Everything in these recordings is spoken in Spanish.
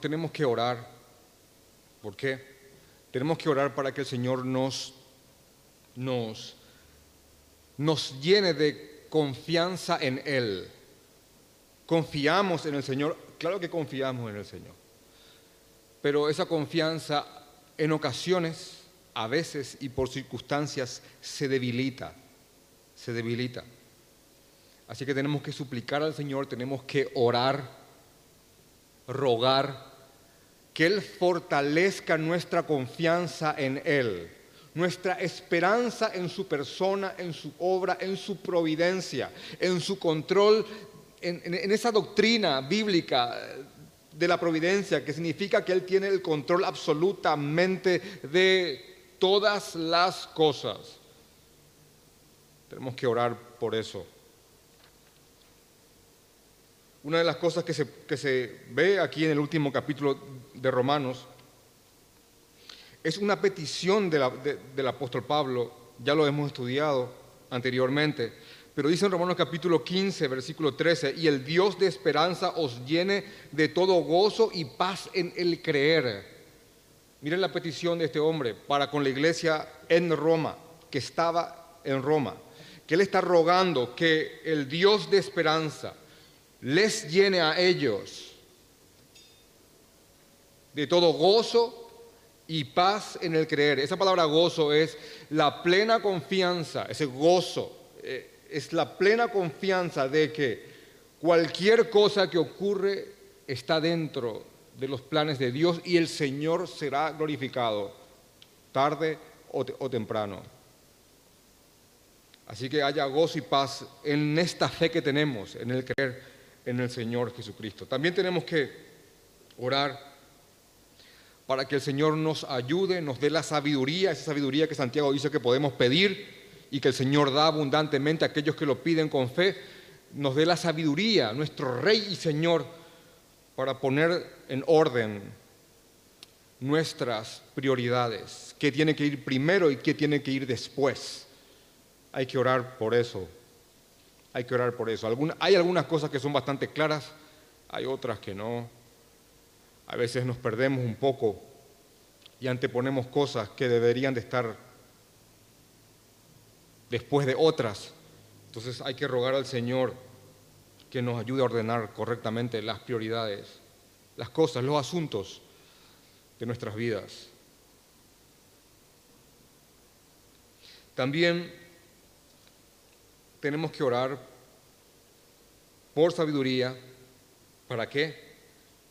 tenemos que orar. ¿Por qué? Tenemos que orar para que el Señor nos, nos, nos llene de confianza en Él. Confiamos en el Señor, claro que confiamos en el Señor, pero esa confianza en ocasiones, a veces y por circunstancias, se debilita, se debilita. Así que tenemos que suplicar al Señor, tenemos que orar, rogar, que Él fortalezca nuestra confianza en Él, nuestra esperanza en su persona, en su obra, en su providencia, en su control, en, esa doctrina bíblica de la providencia, que significa que Él tiene el control absolutamente de todas las cosas. Tenemos que orar por eso. Una de las cosas que se, ve aquí en el último capítulo de Romanos es una petición del apóstol Pablo, ya lo hemos estudiado anteriormente, pero dice en Romanos capítulo 15, versículo 13, y el Dios de esperanza os llene de todo gozo y paz en el creer. Miren la petición de este hombre para con la iglesia en Roma, que estaba en Roma, que él está rogando que el Dios de esperanza, les llene a ellos de todo gozo y paz en el creer. Esa palabra gozo es la plena confianza, ese gozo, eh, es la plena confianza de que cualquier cosa que ocurre está dentro de los planes de Dios y el Señor será glorificado tarde o, o temprano. Así que haya gozo y paz en esta fe que tenemos, en el creer en el Señor Jesucristo. También tenemos que orar para que el Señor nos ayude, nos dé la sabiduría, esa sabiduría que Santiago dice que podemos pedir y que el Señor da abundantemente a aquellos que lo piden con fe, nos dé la sabiduría, nuestro Rey y Señor, para poner en orden nuestras prioridades, qué tiene que ir primero y qué tiene que ir después. Hay que orar por eso. Hay que orar por eso. hay algunas cosas que son bastante claras, hay otras que no. A veces nos perdemos un poco y anteponemos cosas que deberían de estar después de otras. Entonces hay que rogar al Señor que nos ayude a ordenar correctamente las prioridades, las cosas, los asuntos de nuestras vidas. También tenemos que orar por sabiduría. ¿Para qué?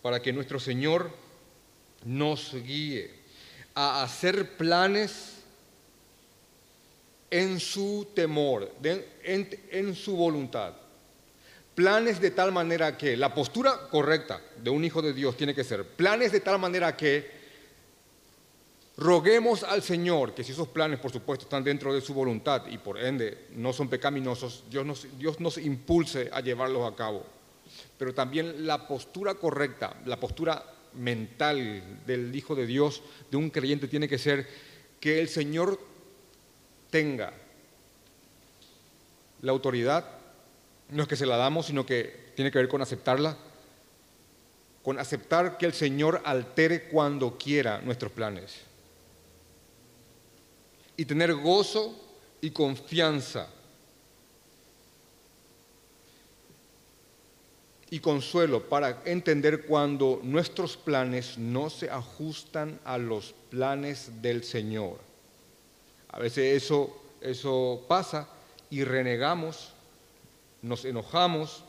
Para que nuestro Señor nos guíe a hacer planes en su temor, en, su voluntad. Planes de tal manera que la postura correcta de un hijo de Dios tiene que ser planes de tal manera que Roguemos al Señor que si esos planes, por supuesto, están dentro de su voluntad y por ende no son pecaminosos, Dios nos, Dios nos impulse a llevarlos a cabo. Pero también la postura correcta, la postura mental del Hijo de Dios, de un creyente, tiene que ser que el Señor tenga la autoridad, no es que se la damos, sino que tiene que ver con aceptarla, con aceptar que el Señor altere cuando quiera nuestros planes. Y tener gozo y confianza y consuelo para entender cuando nuestros planes no se ajustan a los planes del Señor. A veces eso, eso pasa y renegamos, nos enojamos.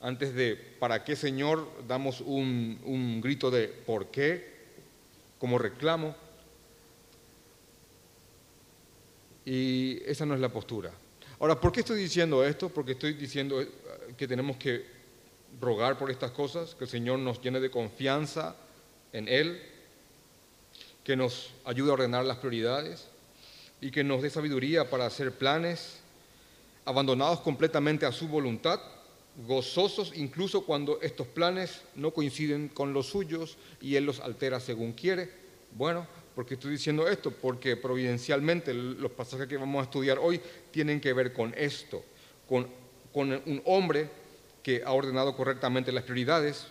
Antes de, ¿para qué Señor? Damos un, un grito de ¿por qué? como reclamo. Y esa no es la postura. Ahora, ¿por qué estoy diciendo esto? Porque estoy diciendo eh, que tenemos que rogar por estas cosas, que el Señor nos llene de confianza en Él, que nos ayude a ordenar las prioridades y que nos dé sabiduría para hacer planes abandonados completamente a su voluntad, gozosos incluso cuando estos planes no coinciden con los suyos y Él los altera según quiere. Bueno, ¿Por qué estoy diciendo esto? Porque providencialmente los pasajes que vamos a estudiar hoy tienen que ver con esto, con, un hombre que ha ordenado correctamente las prioridades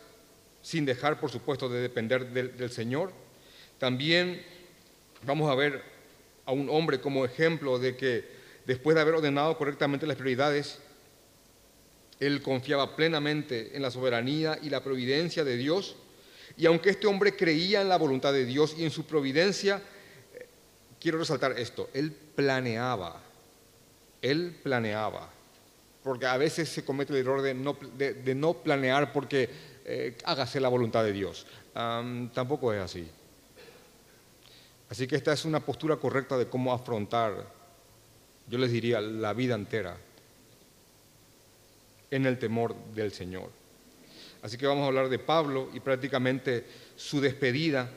sin dejar, por supuesto, de depender del, del Señor. También vamos a ver a un hombre como ejemplo de que después de haber ordenado correctamente las prioridades, él confiaba plenamente en la soberanía y la providencia de Dios. Y aunque este hombre creía en la voluntad de Dios y en su providencia, eh, quiero resaltar esto, él planeaba, él planeaba, porque a veces se comete el error de no, planear porque eh, hágase la voluntad de Dios. tampoco es así. Así que esta es una postura correcta de cómo afrontar, yo les diría, la vida entera en el temor del Señor. Así que vamos a hablar de Pablo y prácticamente su despedida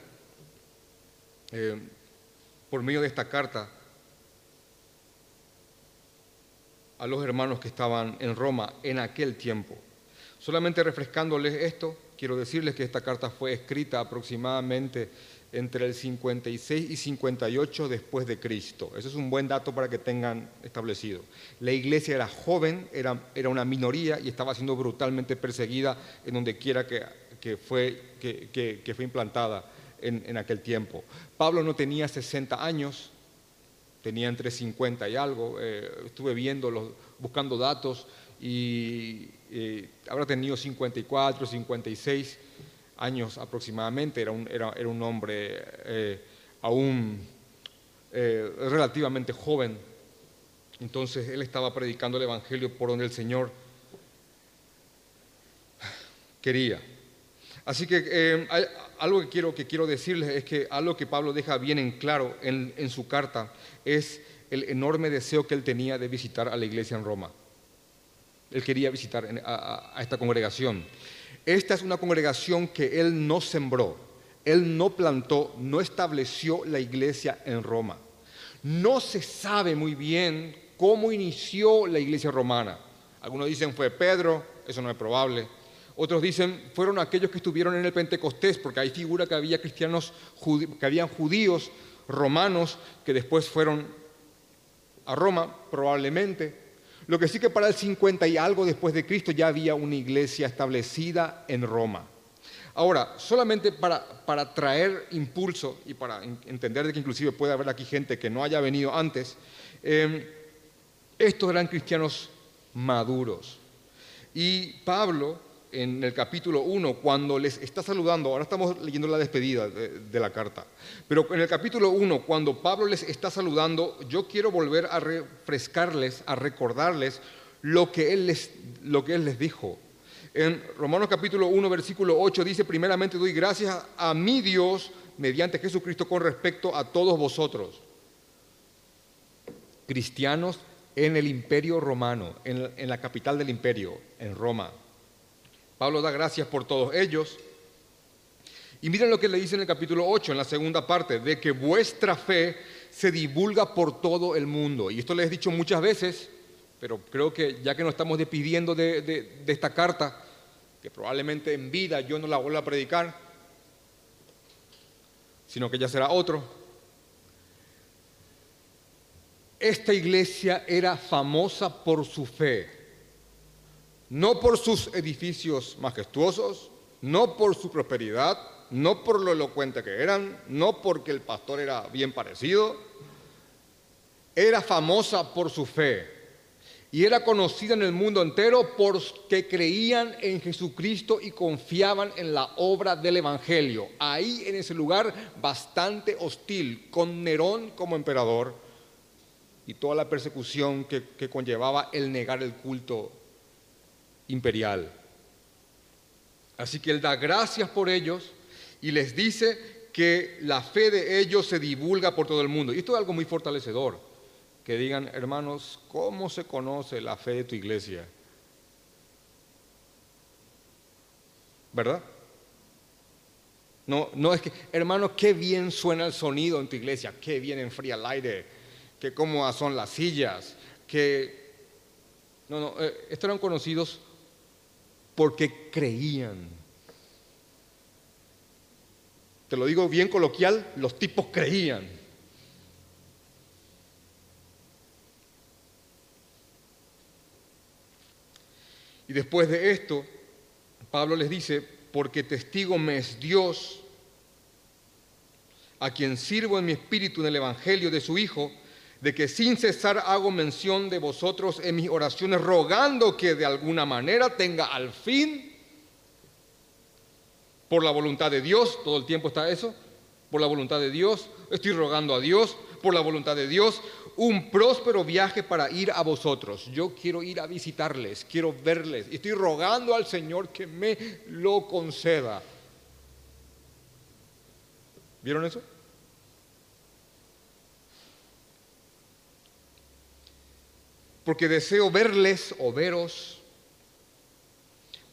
eh, por medio de esta carta a los hermanos que estaban en Roma en aquel tiempo. Solamente refrescándoles esto, quiero decirles que esta carta fue escrita aproximadamente entre el 56 y 58 después de Cristo. Eso es un buen dato para que tengan establecido. La iglesia era joven, era, era una minoría y estaba siendo brutalmente perseguida en donde quiera que, fue, que, fue implantada en, aquel tiempo. Pablo no tenía 60 años, tenía entre 50 y algo. Eh, estuve viendo, buscando datos y eh, habrá tenido 54, 56 años aproximadamente, era un, era, era un hombre eh, aún relativamente joven. Entonces él estaba predicando el Evangelio por donde el Señor quería. Así que algo que quiero, que quiero decirles es que algo que Pablo deja bien en claro en, en su carta es el enorme deseo que él tenía de visitar a la iglesia en Roma. Él quería visitar a, a esta congregación. Esta es una congregación que él no sembró, él no plantó, no estableció la iglesia en Roma. No se sabe muy bien cómo inició la iglesia romana. Algunos dicen fue Pedro, eso no es probable. Otros dicen fueron aquellos que estuvieron en el Pentecostés, porque hay figura que había cristianos, que habían judíos romanos que después fueron a Roma, probablemente. Lo que sí que para el 50 y algo después de Cristo ya había una iglesia establecida en Roma. Ahora, solamente para, para traer impulso y para entender de que inclusive puede haber aquí gente que no haya venido antes, em, estos eran cristianos maduros. Y Pablo en el capítulo 1, cuando les está saludando, ahora estamos leyendo la despedida de, la carta, pero en el capítulo 1, cuando Pablo les está saludando, yo quiero volver a refrescarles, a recordarles lo que él les, lo que él les dijo. En Romanos capítulo 1, versículo 8 dice, primeramente doy gracias a mi Dios mediante Jesucristo con respecto a todos vosotros, cristianos en el imperio romano, en la capital del imperio, en Roma. Pablo da gracias por todos ellos. Y miren lo que le dice en el capítulo 8, en la segunda parte, de que vuestra fe se divulga por todo el mundo. Y esto les he dicho muchas veces, pero creo que ya que nos estamos despidiendo de, esta carta, que probablemente en vida yo no la vuelva a predicar, sino que ya será otro. Esta iglesia era famosa por su fe no por sus edificios majestuosos, no por su prosperidad, no por lo elocuente que eran, no porque el pastor era bien parecido, era famosa por su fe y era conocida en el mundo entero porque creían en Jesucristo y confiaban en la obra del Evangelio. Ahí en ese lugar bastante hostil, con Nerón como emperador y toda la persecución que, que conllevaba el negar el culto imperial. Así que Él da gracias por ellos y les dice que la fe de ellos se divulga por todo el mundo. Y esto es algo muy fortalecedor, que digan, hermanos, ¿cómo se conoce la fe de tu iglesia? ¿Verdad? No, no es que, hermano, qué bien suena el sonido en tu iglesia, qué bien enfría el aire, qué cómodas son las sillas, que... No, no, eh, estos eran conocidos porque creían. Te lo digo bien coloquial, los tipos creían. Y después de esto, Pablo les dice porque testigo me es Dios, a quien sirvo en mi espíritu en el Evangelio de su Hijo, de que sin cesar hago mención de vosotros en mis oraciones, rogando que de alguna manera tenga al fin, por la voluntad de Dios, todo el tiempo está eso, por la voluntad de Dios, estoy rogando a Dios, por la voluntad de Dios, un próspero viaje para ir a vosotros. Yo quiero ir a visitarles, quiero verles, y estoy rogando al Señor que me lo conceda. ¿Vieron eso? Porque deseo verles o veros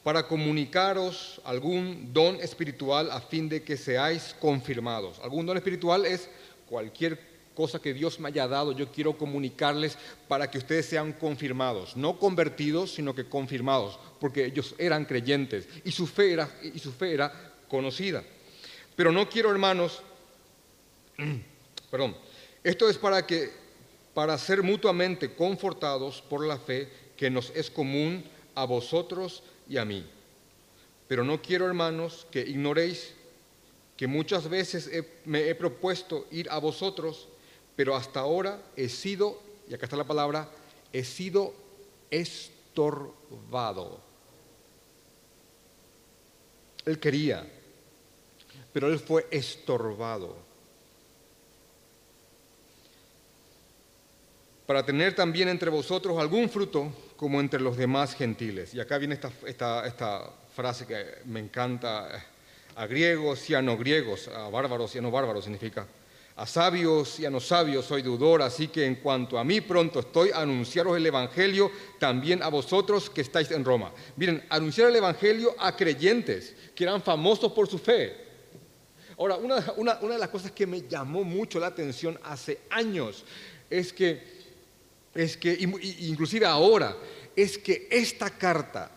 para comunicaros algún don espiritual a fin de que seáis confirmados. Algún don espiritual es cualquier cosa que Dios me haya dado, yo quiero comunicarles para que ustedes sean confirmados, no convertidos, sino que confirmados, porque ellos eran creyentes y su fe era, y su fe era conocida. Pero no quiero, hermanos, perdón, esto es para que para ser mutuamente confortados por la fe que nos es común a vosotros y a mí. Pero no quiero, hermanos, que ignoréis que muchas veces me he propuesto ir a vosotros pero hasta ahora he sido, y acá está la palabra, he sido estorbado. Él quería, pero él fue estorbado. Para tener también entre vosotros algún fruto como entre los demás gentiles. Y acá viene esta, esta, frase que me encanta, a griegos y a no griegos, a bárbaros y a no bárbaros significa a sabios y a no sabios soy deudor, así que en cuanto a mí pronto estoy a anunciaros el Evangelio también a vosotros que estáis en Roma. Miren, anunciar el Evangelio a creyentes que eran famosos por su fe. Ahora, una, de las cosas que me llamó mucho la atención hace años es que, es que, inclusive ahora, es que esta carta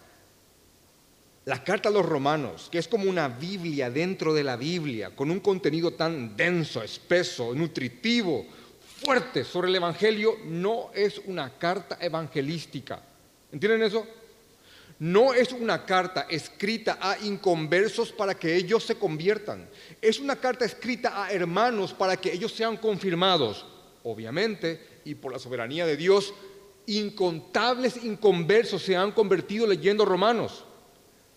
la carta a los romanos, que es como una Biblia dentro de la Biblia, con un contenido tan denso, espeso, nutritivo, fuerte sobre el Evangelio, no es una carta evangelística. ¿Entienden eso? No es una carta escrita a inconversos para que ellos se conviertan. Es una carta escrita a hermanos para que ellos sean confirmados. Obviamente, y por la soberanía de Dios, incontables inconversos se han convertido leyendo Romanos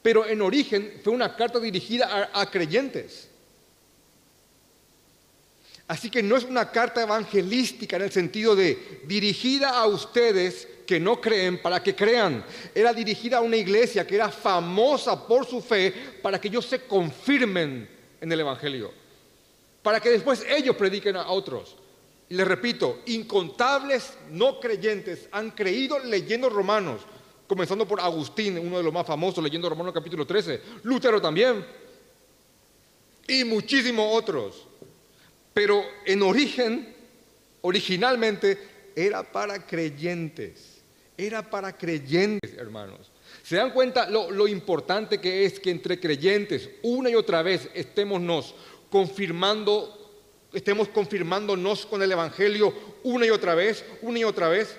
pero en origen fue una carta dirigida a, creyentes. Así que no es una carta evangelística en el sentido de dirigida a ustedes que no creen para que crean. Era dirigida a una iglesia que era famosa por su fe para que ellos se confirmen en el Evangelio. Para que después ellos prediquen a otros. Y les repito, incontables no creyentes han creído leyendo Romanos comenzando por Agustín, uno de los más famosos, leyendo Romanos capítulo 13, Lutero también, y muchísimos otros. Pero en origen, originalmente, era para creyentes, era para creyentes, hermanos. ¿Se dan cuenta lo, lo importante que es que entre creyentes, una y otra vez, estémonos confirmando estemos confirmándonos con el Evangelio una y otra vez, una y otra vez.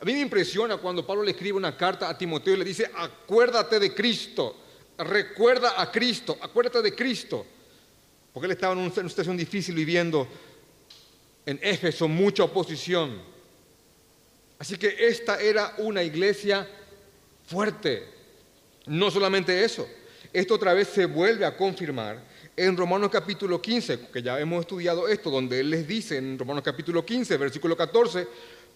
A mí me impresiona cuando Pablo le escribe una carta a Timoteo y le dice, acuérdate de Cristo, recuerda a Cristo, acuérdate de Cristo. Porque él estaba en una situación difícil viviendo en Éfeso, mucha oposición. Así que esta era una iglesia fuerte. No solamente eso, esto otra vez se vuelve a confirmar en Romanos capítulo 15, que ya hemos estudiado esto, donde él les dice en Romanos capítulo 15, versículo 14,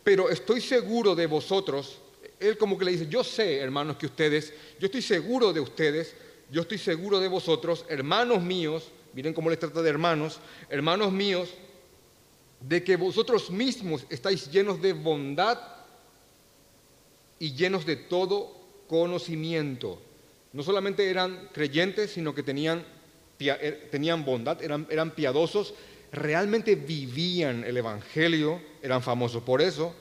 pero estoy seguro de vosotros. Él como que le dice, yo sé, hermanos, que ustedes, yo estoy seguro de ustedes, yo estoy seguro de vosotros, hermanos míos, miren cómo les trata de hermanos, hermanos míos, de que vosotros mismos estáis llenos de bondad y llenos de todo conocimiento. No solamente eran creyentes, sino que tenían, tenían bondad, eran, eran piadosos, realmente vivían el Evangelio, eran famosos por eso.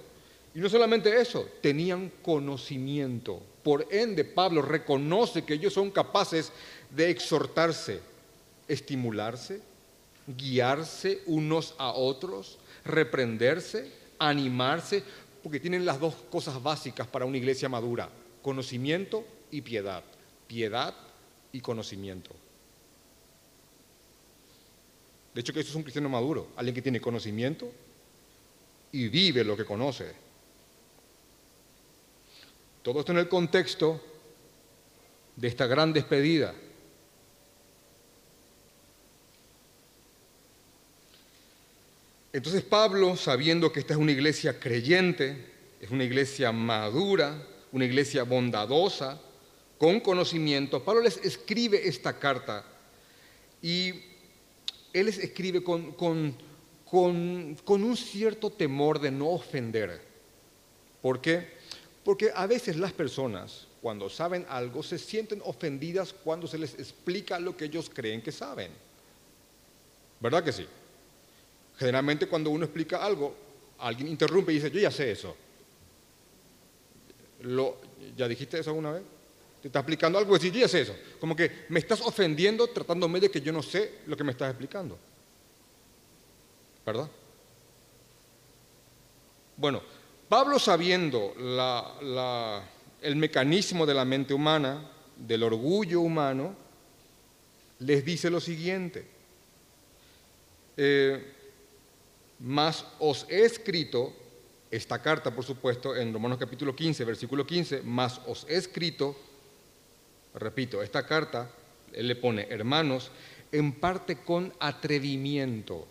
Y no solamente eso, tenían conocimiento. Por ende, Pablo reconoce que ellos son capaces de exhortarse, estimularse, guiarse unos a otros, reprenderse, animarse, porque tienen las dos cosas básicas para una iglesia madura, conocimiento y piedad. Piedad y conocimiento. De hecho, que eso es un cristiano maduro, alguien que tiene conocimiento y vive lo que conoce. Todo esto en el contexto de esta gran despedida. Entonces Pablo, sabiendo que esta es una iglesia creyente, es una iglesia madura, una iglesia bondadosa, con conocimiento, Pablo les escribe esta carta y él escribe con, con, con, un cierto temor de no ofender. ¿Por qué? Porque a veces las personas, cuando saben algo, se sienten ofendidas cuando se les explica lo que ellos creen que saben. ¿Verdad que sí? Generalmente cuando uno explica algo, alguien interrumpe y dice, yo ya sé eso. Lo, ¿Ya dijiste eso alguna vez? Está explicando algo y yo ya sé eso. Como que me estás ofendiendo tratándome de que yo no sé lo que me estás explicando. ¿Verdad? Bueno, Pablo sabiendo el mecanismo de la mente humana, del orgullo humano, les dice lo siguiente. Eh, mas os he escrito, esta carta por supuesto en Romanos capítulo 15, versículo 15, mas os he escrito, repito, esta carta, él le pone hermanos, en parte con atrevimiento.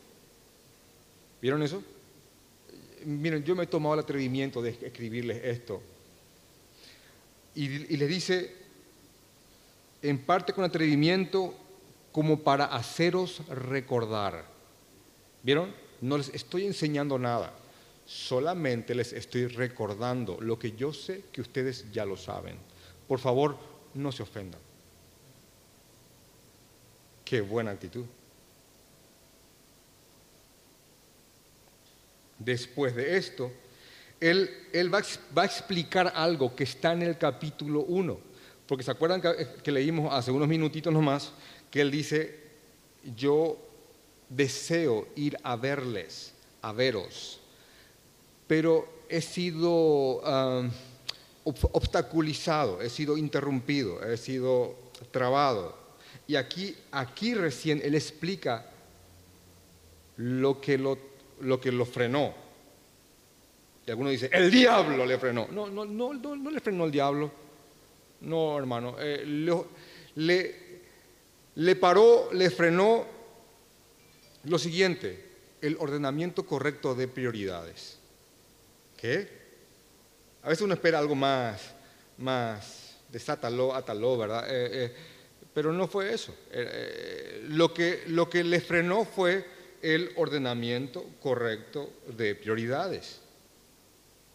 ¿Vieron eso? Miren, yo me he tomado el atrevimiento de escribirles esto. Y, y le dice, en parte con atrevimiento, como para haceros recordar. ¿Vieron? No les estoy enseñando nada, solamente les estoy recordando lo que yo sé que ustedes ya lo saben. Por favor, no se ofendan. Qué buena actitud. Después de esto, él, él va, a explicar algo que está en el capítulo 1. Porque se acuerdan que, leímos hace unos minutitos nomás, que él dice, yo deseo ir a verles, a veros, pero he sido um, obstaculizado, he sido interrumpido, he sido trabado. Y aquí, aquí recién él explica lo que lo, lo que lo frenó. Y alguno dice, el diablo le frenó. No, no, no, no, le frenó el diablo. No, hermano. Eh, le, le paró, le frenó lo siguiente, el ordenamiento correcto de prioridades. ¿Qué? A veces uno espera algo más, más desátalo, atalo, ¿verdad? Eh, eh, pero no fue eso. Eh, lo, que, lo que le frenó fue el ordenamiento correcto de prioridades.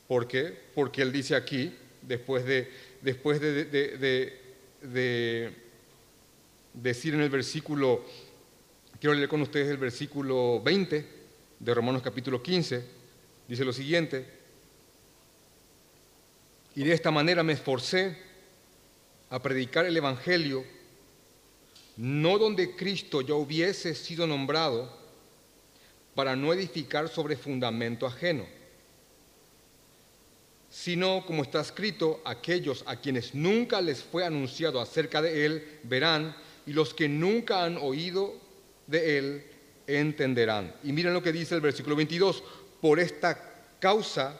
¿Por qué? Porque él dice aquí, después de, después de, de decir en el versículo Quiero leer con ustedes el versículo 20 de Romanos capítulo 15. Dice lo siguiente. Y de esta manera me esforcé a predicar el Evangelio, no donde Cristo ya hubiese sido nombrado, para no edificar sobre fundamento ajeno, sino, como está escrito, aquellos a quienes nunca les fue anunciado acerca de Él verán, y los que nunca han oído de él entenderán. Y miren lo que dice el versículo 22, por esta causa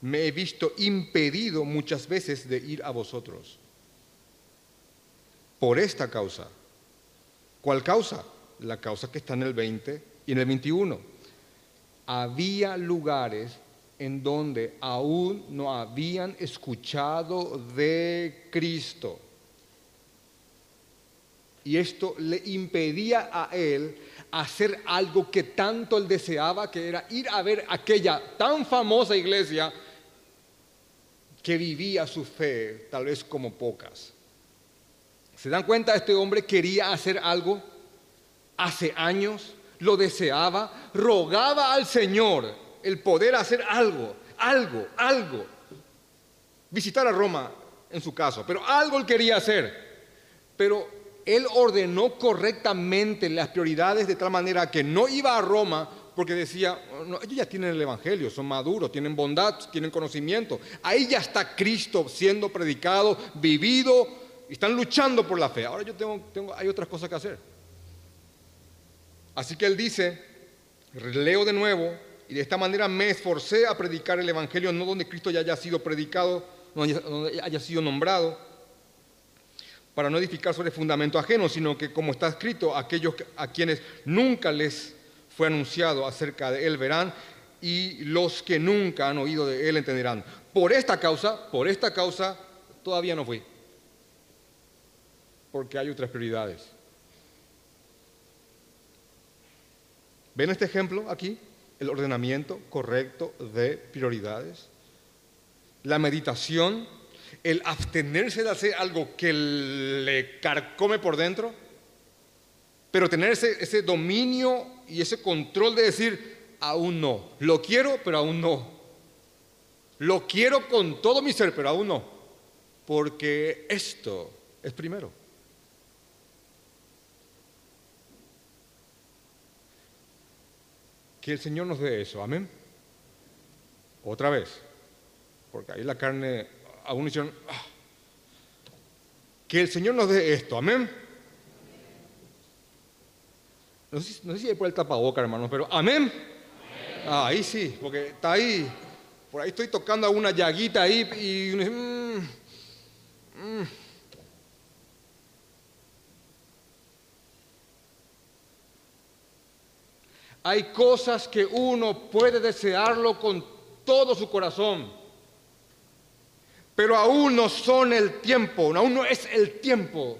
me he visto impedido muchas veces de ir a vosotros. Por esta causa. ¿Cuál causa? La causa que está en el 20 y en el 21. Había lugares en donde aún no habían escuchado de Cristo y esto le impedía a él hacer algo que tanto él deseaba, que era ir a ver aquella tan famosa iglesia que vivía su fe, tal vez como pocas. ¿Se dan cuenta? Este hombre quería hacer algo hace años, lo deseaba, rogaba al Señor el poder hacer algo, algo, algo. Visitar a Roma en su caso, pero algo él quería hacer. Pero él ordenó correctamente las prioridades de tal manera que no iba a Roma porque decía, ellos ya tienen el Evangelio, son maduros, tienen bondad, tienen conocimiento. Ahí ya está Cristo siendo predicado, vivido, y están luchando por la fe. Ahora yo tengo, tengo, hay otras cosas que hacer. Así que él dice, leo de nuevo, y de esta manera me esforcé a predicar el Evangelio no donde Cristo ya haya sido predicado, donde haya sido nombrado, para no edificar sobre fundamento ajeno, sino que como está escrito, aquellos a quienes nunca les fue anunciado acerca de él verán y los que nunca han oído de él entenderán. Por esta causa, por esta causa, todavía no fui. Porque hay otras prioridades. ¿Ven este ejemplo aquí? El ordenamiento correcto de prioridades. La meditación, el abstenerse de hacer algo que le carcome por dentro, pero tener ese, ese dominio y ese control de decir, aún no. Lo quiero, pero aún no. Lo quiero con todo mi ser, pero aún no. Porque esto es primero. Que el Señor nos dé eso, amén. Otra vez, porque ahí la carne, aún hicieron, ah. que el Señor nos dé esto, amén. No sé, no sé si hay por el tapaboca, hermanos, pero amén. Ah, ahí sí, porque está ahí. Por ahí estoy tocando a una llaguita ahí y... Mm, mm. Hay cosas que uno puede desearlo con todo su corazón, pero aún no son el tiempo, aún no es el tiempo.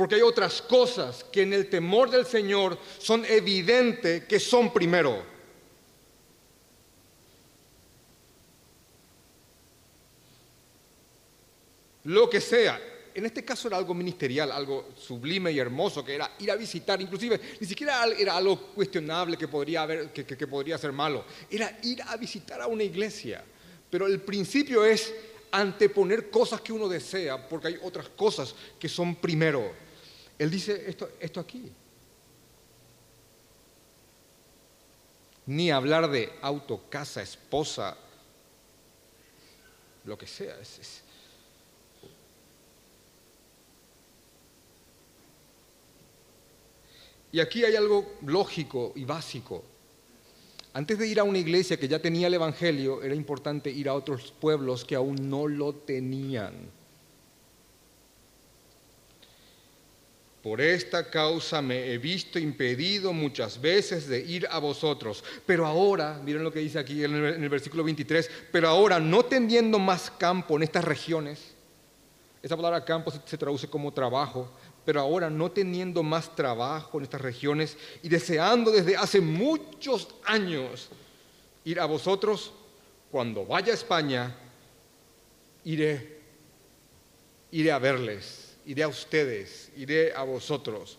Porque hay otras cosas que en el temor del Señor son evidentes que son primero. Lo que sea. En este caso era algo ministerial, algo sublime y hermoso, que era ir a visitar, inclusive ni siquiera era algo cuestionable que podría, haber, que, que podría ser malo, era ir a visitar a una iglesia. Pero el principio es anteponer cosas que uno desea, porque hay otras cosas que son primero. Él dice esto, esto aquí. Ni hablar de auto, casa, esposa, lo que sea. Y aquí hay algo lógico y básico. Antes de ir a una iglesia que ya tenía el Evangelio, era importante ir a otros pueblos que aún no lo tenían. Por esta causa me he visto impedido muchas veces de ir a vosotros. Pero ahora, miren lo que dice aquí en el, versículo 23, pero ahora no teniendo más campo en estas regiones, esa palabra campo se, se traduce como trabajo, pero ahora no teniendo más trabajo en estas regiones y deseando desde hace muchos años ir a vosotros, cuando vaya a España, iré, iré a verles iré a ustedes, iré a vosotros,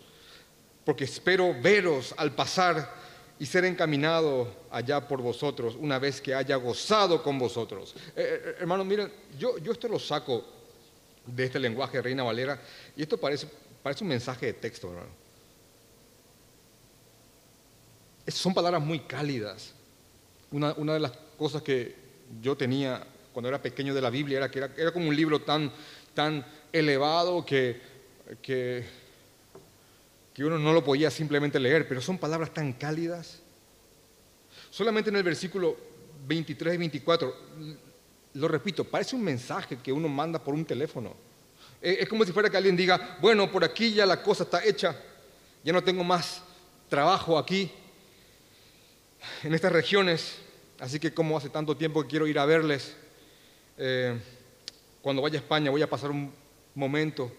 porque espero veros al pasar y ser encaminado allá por vosotros una vez que haya gozado con vosotros. Eh, eh, hermanos, miren, yo, yo esto lo saco de este lenguaje de Reina Valera y esto parece, parece un mensaje de texto, hermano. son palabras muy cálidas. Una, una, de las cosas que yo tenía cuando era pequeño de la Biblia era que era, era como un libro tan, tan elevado que, que, uno no lo podía simplemente leer, pero son palabras tan cálidas. Solamente en el versículo 23 y 24, lo repito, parece un mensaje que uno manda por un teléfono. Es como si fuera que alguien diga, bueno, por aquí ya la cosa está hecha, ya no tengo más trabajo aquí, en estas regiones, así que como hace tanto tiempo que quiero ir a verles, eh, cuando vaya a España voy a pasar un momento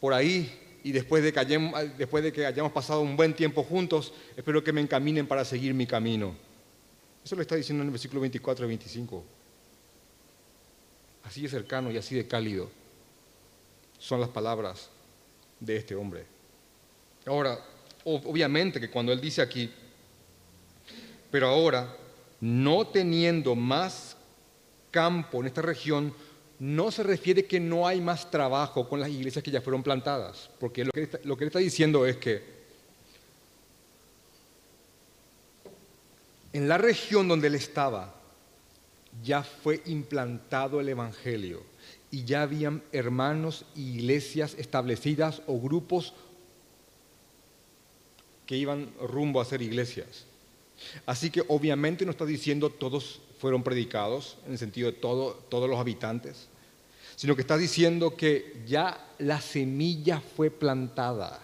por ahí y después de, que hayamos, después de que hayamos pasado un buen tiempo juntos, espero que me encaminen para seguir mi camino. Eso lo está diciendo en el versículo 24 y 25. Así de cercano y así de cálido son las palabras de este hombre. Ahora, obviamente que cuando él dice aquí, pero ahora, no teniendo más campo en esta región, no se refiere que no hay más trabajo con las iglesias que ya fueron plantadas, porque lo que, lo que él está diciendo es que en la región donde él estaba, ya fue implantado el Evangelio y ya habían hermanos y iglesias establecidas o grupos que iban rumbo a ser iglesias. Así que obviamente no está diciendo todos fueron predicados, en el sentido de todo, todos los habitantes, sino que está diciendo que ya la semilla fue plantada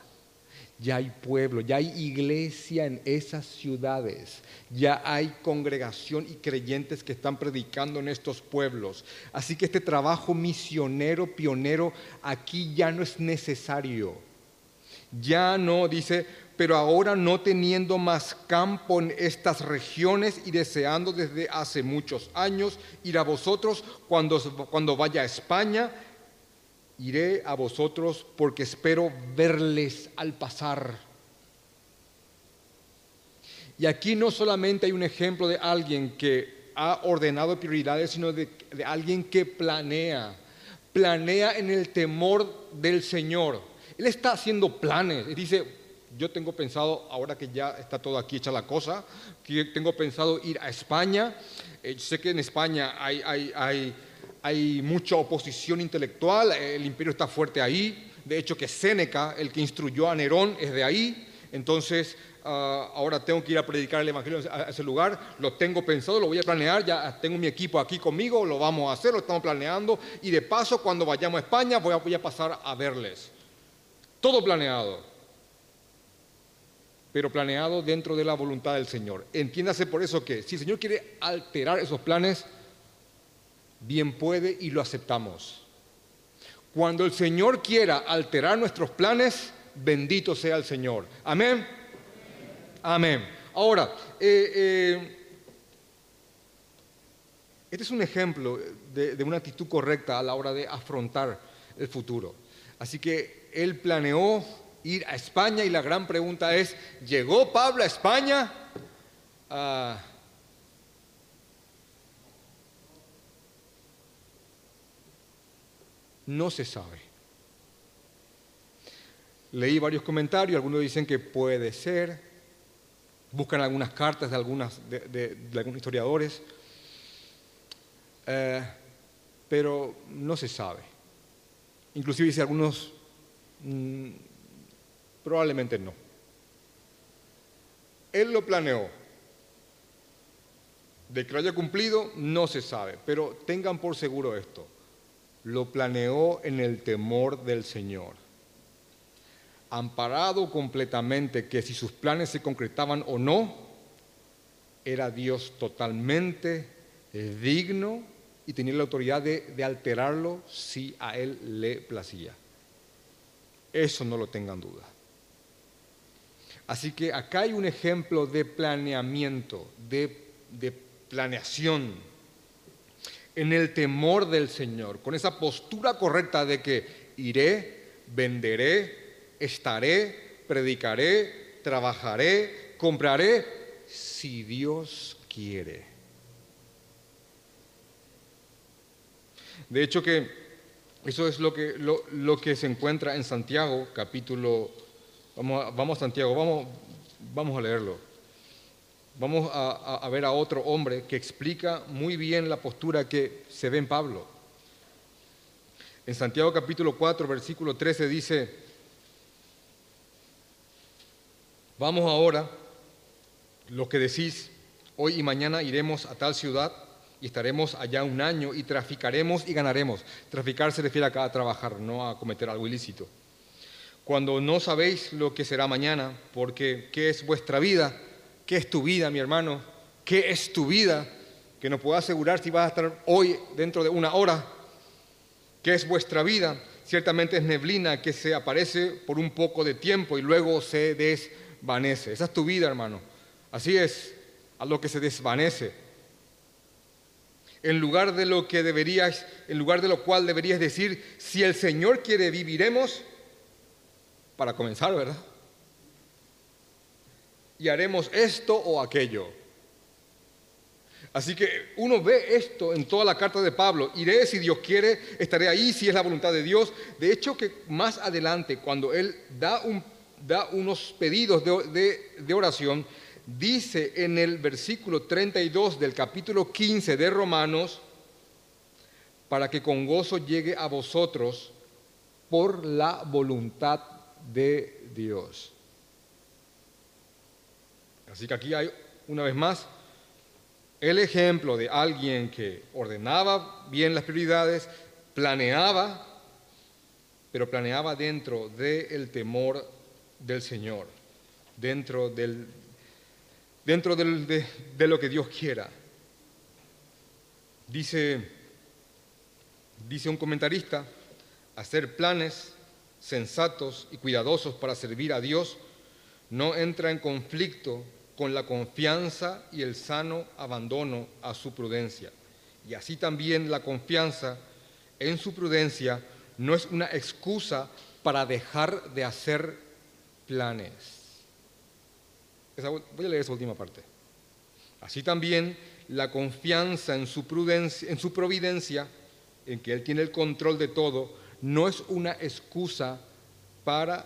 ya hay pueblo, ya hay iglesia en esas ciudades, ya hay congregación y creyentes que están predicando en estos pueblos. Así que este trabajo misionero, pionero, aquí ya no es necesario. Ya no, dice, pero ahora no teniendo más campo en estas regiones y deseando desde hace muchos años ir a vosotros cuando, cuando vaya a España iré a vosotros porque espero verles al pasar. Y aquí no solamente hay un ejemplo de alguien que ha ordenado prioridades, sino de, alguien que planea, planea en el temor del Señor. Él está haciendo planes, y dice, yo tengo pensado, ahora que ya está todo aquí hecha la cosa, que tengo pensado ir a España. Eh, sé que en España hay, hay, hay hay mucha oposición intelectual, el imperio está fuerte ahí, de hecho que Séneca, el que instruyó a Nerón, es de ahí, entonces ah, ahora tengo que ir a predicar el Evangelio a ese lugar, lo tengo pensado, lo voy a planear, ya tengo mi equipo aquí conmigo, lo vamos a hacer, lo estamos planeando, y de paso cuando vayamos a España voy a pasar a verles. Todo planeado, pero planeado dentro de la voluntad del Señor. Entiéndase por eso que si el Señor quiere alterar esos planes, bien puede y lo aceptamos. Cuando el Señor quiera alterar nuestros planes, bendito sea el Señor. Amén. Amén. Ahora, eh, eh, este es un ejemplo de, de, una actitud correcta a la hora de afrontar el futuro. Así que él planeó ir a España y la gran pregunta es, ¿llegó Pablo a España? Ah, No se sabe. Leí varios comentarios, algunos dicen que puede ser, buscan algunas cartas de, algunas, de, algunos historiadores, eh, pero no se sabe. Inclusive dice algunos, mm, probablemente no. Él lo planeó. De que lo haya cumplido, no se sabe, pero tengan por seguro esto lo planeó en el temor del Señor. Amparado completamente que si sus planes se concretaban o no, era Dios totalmente digno y tenía la autoridad de, alterarlo si a Él le placía. Eso no lo tengan duda. Así que acá hay un ejemplo de planeamiento, de, planeación, en el temor del Señor, con esa postura correcta de que iré, venderé, estaré, predicaré, trabajaré, compraré, si Dios quiere. De hecho que eso es lo que, lo, que se encuentra en Santiago, capítulo, vamos, vamos a Santiago, vamos, vamos a leerlo vamos a, ver a otro hombre que explica muy bien la postura que se ve en Pablo. En Santiago capítulo 4, versículo 13 dice, vamos ahora, lo que decís, hoy y mañana iremos a tal ciudad y estaremos allá un año y traficaremos y ganaremos. Traficar se refiere acá a trabajar, no a cometer algo ilícito. Cuando no sabéis lo que será mañana, porque ¿qué es vuestra vida? ¿Qué es tu vida, mi hermano? ¿Qué es tu vida? Que nos pueda asegurar si vas a estar hoy dentro de una hora. ¿Qué es vuestra vida? Ciertamente es neblina que se aparece por un poco de tiempo y luego se desvanece. Esa es tu vida, hermano. Así es, a lo que se desvanece. En lugar de lo que deberías, en lugar de lo cual deberías decir, si el Señor quiere viviremos, para comenzar, ¿verdad? y haremos esto o aquello. Así que uno ve esto en toda la carta de Pablo. Iré si Dios quiere, estaré ahí si es la voluntad de Dios. De hecho que más adelante, cuando él da, un, da unos pedidos de, de oración, dice en el versículo 32 del capítulo 15 de Romanos, para que con gozo llegue a vosotros por la voluntad de Dios. Así que aquí hay, una vez más, el ejemplo de alguien que ordenaba bien las prioridades, planeaba, pero planeaba dentro del temor del Señor, dentro, del, dentro de, de lo que Dios quiera. Dice, dice un comentarista, hacer planes sensatos y cuidadosos para servir a Dios no entra en conflicto con la confianza y el sano abandono a su prudencia. Y así también la confianza en su prudencia no es una excusa para dejar de hacer planes. voy a leer esa última parte. Así también la confianza en su, prudencia, en su providencia, en que Él tiene el control de todo, no es una excusa para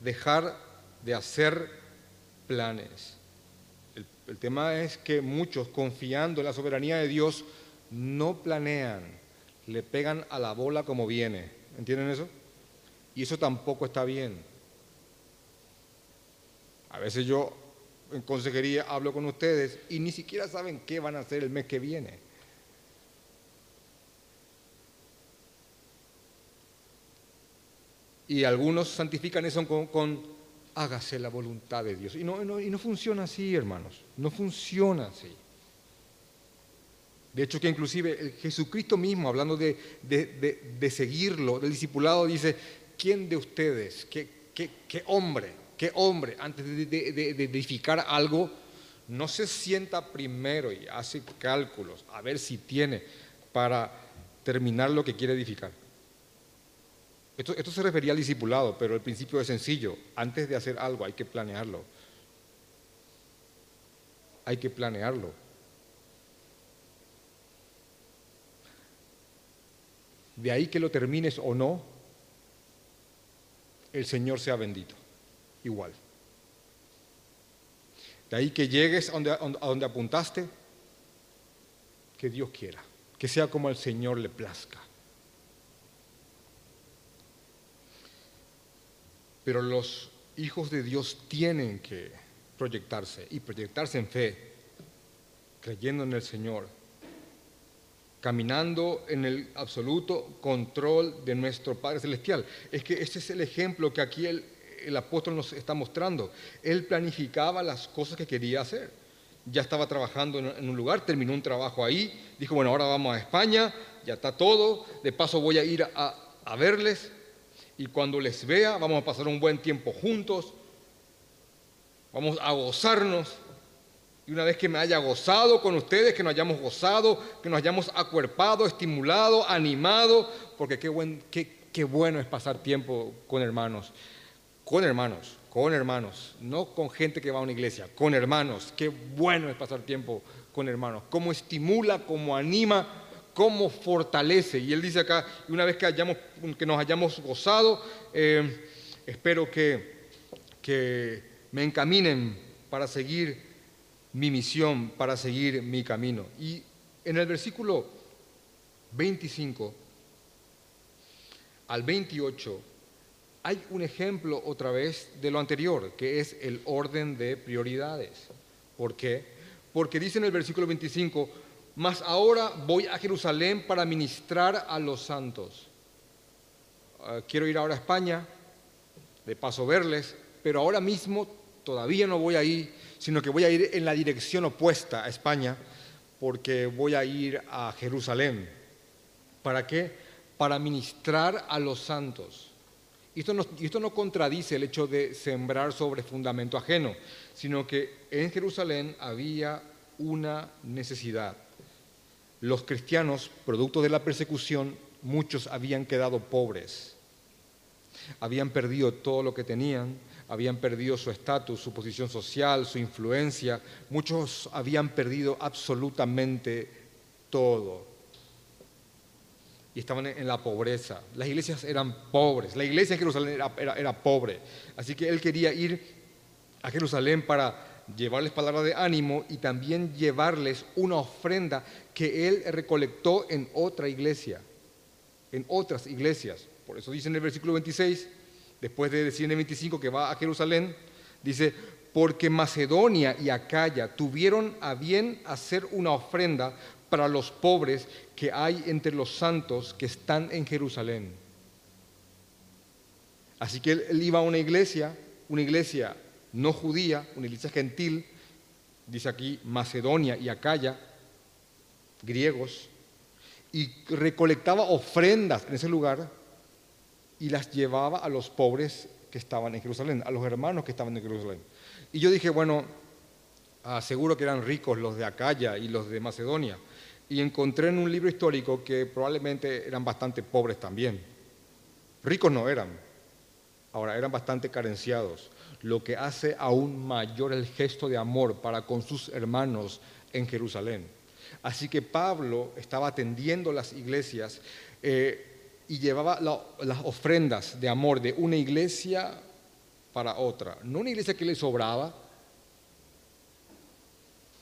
dejar de hacer planes. El, tema es que muchos, confiando en la soberanía de Dios, no planean, le pegan a la bola como viene. ¿Entienden eso? Y eso tampoco está bien. A veces yo en consejería hablo con ustedes y ni siquiera saben qué van a hacer el mes que viene. Y algunos santifican eso con hágase la voluntad de Dios. Y no, y no funciona así, hermanos, no funciona así. De hecho, que inclusive Jesucristo mismo, hablando de, de, seguirlo, del discipulado, dice, ¿quién de ustedes, qué, qué hombre, qué hombre, antes de, edificar algo, no se sienta primero y hace cálculos a ver si tiene para terminar lo que quiere edificar? Esto, se refería al discipulado, pero el principio es sencillo. Antes de hacer algo hay que planearlo. Hay que planearlo. De ahí que lo termines o no, el Señor sea bendito. Igual. De ahí que llegues a donde, a donde apuntaste, que Dios quiera, que sea como el Señor le plazca. Pero los hijos de Dios tienen que proyectarse y proyectarse en fe, creyendo en el Señor, caminando en el absoluto control de nuestro Padre Celestial. Es que ese es el ejemplo que aquí el, apóstol nos está mostrando. Él planificaba las cosas que quería hacer. Ya estaba trabajando en un lugar, terminó un trabajo ahí, dijo, bueno, ahora vamos a España, ya está todo, de paso voy a ir a, a verles, y cuando les vea vamos a pasar un buen tiempo juntos, vamos a gozarnos. Y una vez que me haya gozado con ustedes, que nos hayamos gozado, que nos hayamos acuerpado, estimulado, animado, porque qué, buen, qué, qué bueno es pasar tiempo con hermanos, con hermanos, con hermanos, no con gente que va a una iglesia, con hermanos. Qué bueno es pasar tiempo con hermanos. Cómo estimula, cómo anima cómo fortalece. Y él dice acá, una vez que, hayamos, que nos hayamos gozado, eh, espero que, que me encaminen para seguir mi misión, para seguir mi camino. Y en el versículo 25 al 28 hay un ejemplo otra vez de lo anterior, que es el orden de prioridades. ¿Por qué? Porque dice en el versículo 25, mas ahora voy a Jerusalén para ministrar a los santos. Ah, quiero ir ahora a España, de paso verles, pero ahora mismo todavía no voy a ir, sino que voy a ir en la dirección opuesta a España, porque voy a ir a Jerusalén. ¿Para qué? Para ministrar a los santos. Y esto no contradice el hecho de sembrar sobre fundamento ajeno, sino que en Jerusalén había una necesidad los cristianos, producto de la persecución, muchos habían quedado pobres, habían perdido todo lo que tenían, habían perdido su estatus, su posición social, su influencia, muchos habían perdido absolutamente todo. Y estaban en la pobreza. Las iglesias eran pobres. La iglesia en Jerusalén era, era pobre. Así que él quería ir a Jerusalén para llevarles palabra de ánimo y también llevarles una ofrenda que él recolectó en otra iglesia, en otras iglesias. Por eso dice en el versículo 26, después de decir en el 25 que va a Jerusalén, dice, porque Macedonia y Acaya tuvieron a bien hacer una ofrenda para los pobres que hay entre los santos que están en Jerusalén. Así que él, iba a una iglesia, una iglesia no judía, una iglesia gentil, dice aquí Macedonia y Acaya, griegos, y recolectaba ofrendas en ese lugar y las llevaba a los pobres que estaban en Jerusalén, a los hermanos que estaban en Jerusalén. Y yo dije, bueno, ah, seguro que eran ricos los de Acaya y los de Macedonia. Y encontré en un libro histórico que probablemente eran bastante pobres también. Ricos no eran, ahora eran bastante carenciados, lo que hace aún mayor el gesto de amor para con sus hermanos en Jerusalén. Así que Pablo estaba atendiendo las iglesias eh, y llevaba las ofrendas de amor de una iglesia para otra. No una iglesia que le sobraba,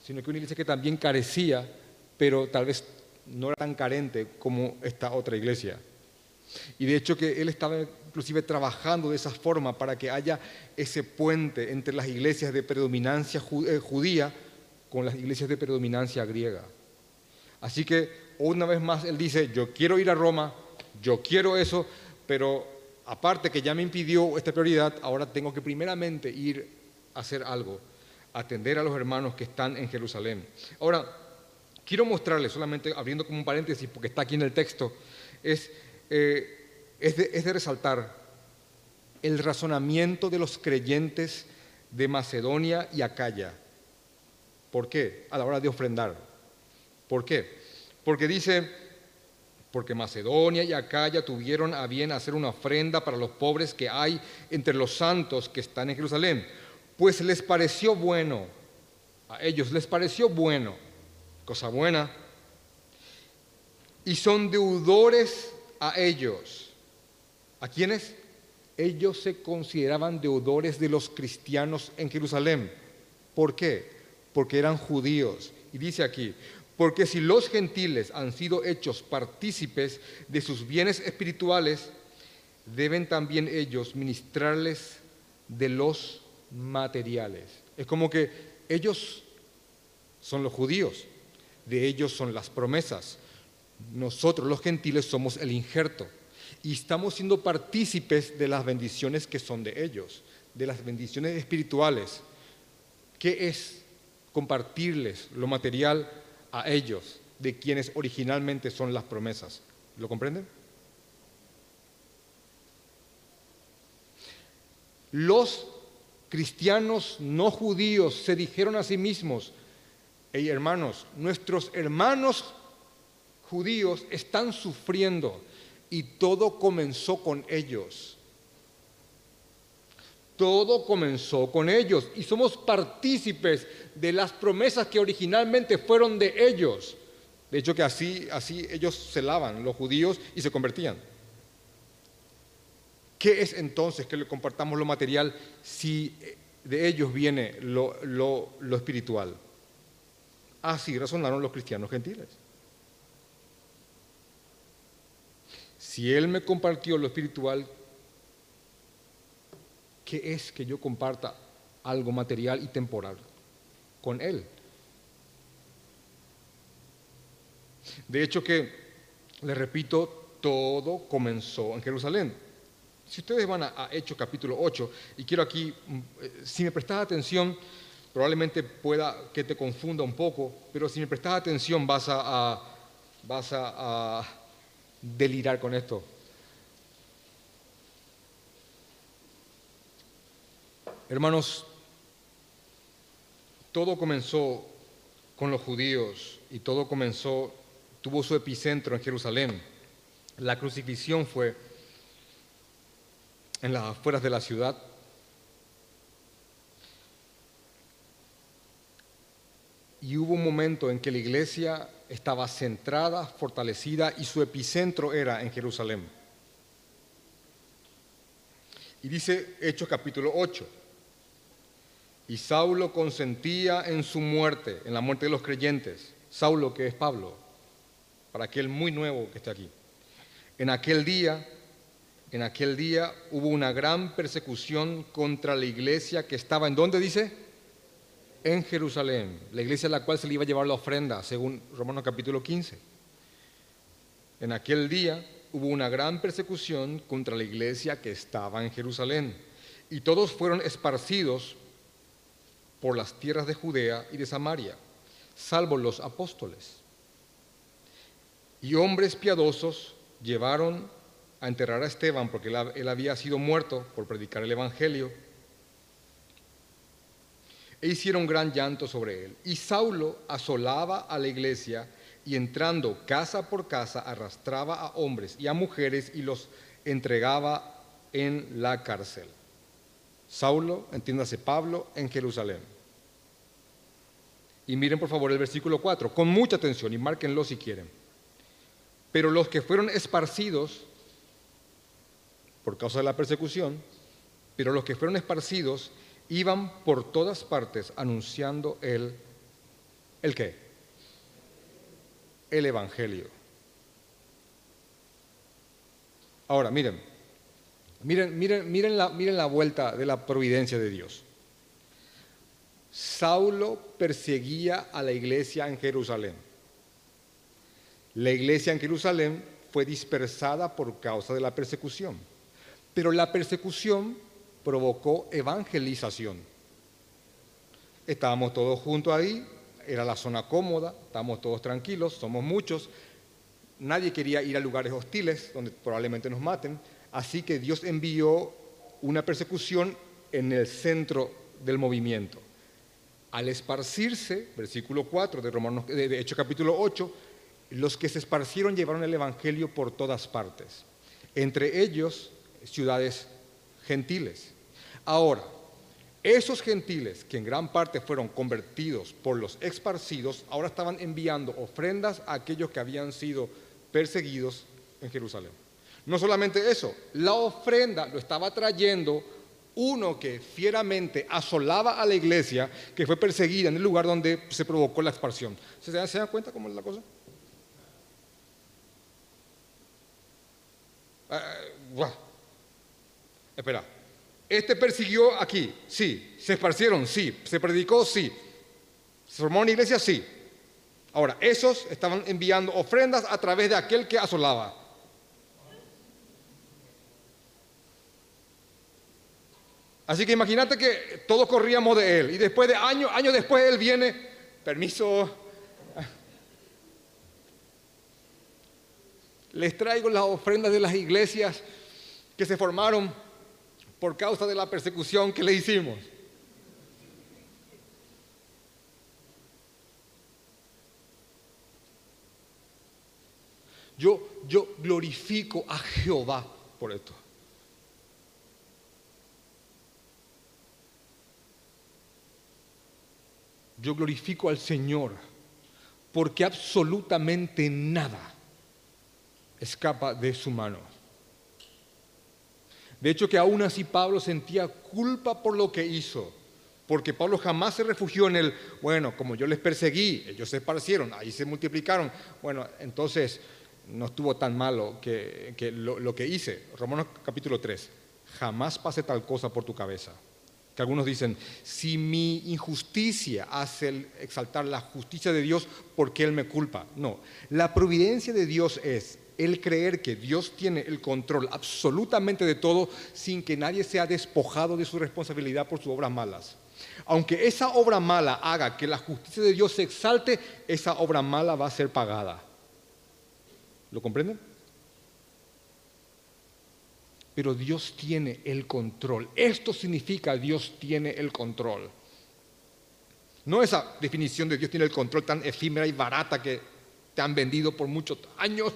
sino que una iglesia que también carecía, pero tal vez no era tan carente como esta otra iglesia. Y de hecho que él estaba inclusive trabajando de esa forma para que haya ese puente entre las iglesias de predominancia eh, judía con las iglesias de predominancia griega. Así que una vez más él dice, yo quiero ir a Roma, yo quiero eso, pero aparte que ya me impidió esta prioridad, ahora tengo que primeramente ir a hacer algo, atender a los hermanos que están en Jerusalén. Ahora, quiero mostrarles, solamente abriendo como un paréntesis, porque está aquí en el texto, es, eh, es, de, es de resaltar el razonamiento de los creyentes de Macedonia y Acaya. ¿Por qué? A la hora de ofrendar. ¿Por qué? Porque dice, porque Macedonia y Acaya tuvieron a bien hacer una ofrenda para los pobres que hay entre los santos que están en Jerusalén. Pues les pareció bueno, a ellos les pareció bueno, cosa buena, y son deudores a ellos. ¿A quiénes? Ellos se consideraban deudores de los cristianos en Jerusalén. ¿Por qué? Porque eran judíos. Y dice aquí, porque si los gentiles han sido hechos partícipes de sus bienes espirituales, deben también ellos ministrarles de los materiales. Es como que ellos son los judíos, de ellos son las promesas. Nosotros los gentiles somos el injerto y estamos siendo partícipes de las bendiciones que son de ellos, de las bendiciones espirituales. ¿Qué es compartirles lo material? A ellos de quienes originalmente son las promesas. ¿Lo comprenden? Los cristianos no judíos se dijeron a sí mismos, hey hermanos, nuestros hermanos judíos están sufriendo y todo comenzó con ellos. Todo comenzó con ellos y somos partícipes de las promesas que originalmente fueron de ellos. De hecho que así, así ellos celaban, los judíos, y se convertían. ¿Qué es entonces que le compartamos lo material si de ellos viene lo, lo espiritual? Así razonaron los cristianos gentiles. Si Él me compartió lo espiritual, ¿qué es que yo comparta algo material y temporal con Él? De hecho que, le repito, todo comenzó en Jerusalén. Si ustedes van a, Hechos capítulo 8, y quiero aquí, mm, eh, si me prestas atención, probablemente pueda que te confunda un poco, pero si me prestas atención vas a, vas a delirar con esto. Hermanos, todo comenzó con los judíos y todo comenzó, tuvo su epicentro en Jerusalén. La crucifixión fue en las afueras de la ciudad. Y hubo un momento en que la iglesia estaba centrada, fortalecida y su epicentro era en Jerusalén. Y dice Hechos capítulo 8, Y Saulo consentía en su muerte, en la muerte de los creyentes. Saulo, que es Pablo, para aquel muy nuevo que está aquí. En aquel día, en aquel día hubo una gran persecución contra la iglesia que estaba en dónde dice? En Jerusalén, la iglesia a la cual se le iba a llevar la ofrenda, según Romanos capítulo 15. En aquel día hubo una gran persecución contra la iglesia que estaba en Jerusalén, y todos fueron esparcidos por las tierras de Judea y de Samaria, salvo los apóstoles. Y hombres piadosos llevaron a enterrar a Esteban porque él había sido muerto por predicar el Evangelio. E hicieron gran llanto sobre él. Y Saulo asolaba a la iglesia y entrando casa por casa arrastraba a hombres y a mujeres y los entregaba en la cárcel. Saulo, entiéndase Pablo, en Jerusalén. Y miren por favor el versículo 4, con mucha atención y márquenlo si quieren. Pero los que fueron esparcidos por causa de la persecución, pero los que fueron esparcidos iban por todas partes anunciando el el qué? El evangelio. Ahora, miren. Miren, miren, miren la, miren la vuelta de la providencia de Dios. Saulo perseguía a la iglesia en Jerusalén. La iglesia en Jerusalén fue dispersada por causa de la persecución, pero la persecución provocó evangelización. Estábamos todos juntos ahí, era la zona cómoda, estábamos todos tranquilos, somos muchos, nadie quería ir a lugares hostiles donde probablemente nos maten, así que Dios envió una persecución en el centro del movimiento. Al esparcirse, versículo 4 de, Romanos, de Hechos capítulo 8, los que se esparcieron llevaron el Evangelio por todas partes, entre ellos ciudades gentiles. Ahora, esos gentiles, que en gran parte fueron convertidos por los esparcidos, ahora estaban enviando ofrendas a aquellos que habían sido perseguidos en Jerusalén. No solamente eso, la ofrenda lo estaba trayendo uno que fieramente asolaba a la iglesia, que fue perseguida en el lugar donde se provocó la expansión. ¿Se dan, cuenta cómo es la cosa? Ah, Espera. Este persiguió aquí, sí. Se esparcieron, sí. Se predicó, sí. Se formó una iglesia, sí. Ahora, esos estaban enviando ofrendas a través de aquel que asolaba. Así que imagínate que todos corríamos de él y después de años, años después él viene, permiso, les traigo las ofrendas de las iglesias que se formaron por causa de la persecución que le hicimos. Yo, yo glorifico a Jehová por esto. Yo glorifico al Señor porque absolutamente nada escapa de su mano. De hecho que aún así Pablo sentía culpa por lo que hizo, porque Pablo jamás se refugió en el, bueno, como yo les perseguí, ellos se esparcieron, ahí se multiplicaron, bueno, entonces no estuvo tan malo que, lo, lo que hice. Romanos capítulo 3, jamás pase tal cosa por tu cabeza que algunos dicen, si mi injusticia hace exaltar la justicia de Dios, ¿por qué Él me culpa? No, la providencia de Dios es el creer que Dios tiene el control absolutamente de todo sin que nadie sea despojado de su responsabilidad por sus obras malas. Aunque esa obra mala haga que la justicia de Dios se exalte, esa obra mala va a ser pagada. ¿Lo comprenden? Pero Dios tiene el control. Esto significa Dios tiene el control. No esa definición de Dios tiene el control tan efímera y barata que te han vendido por muchos años.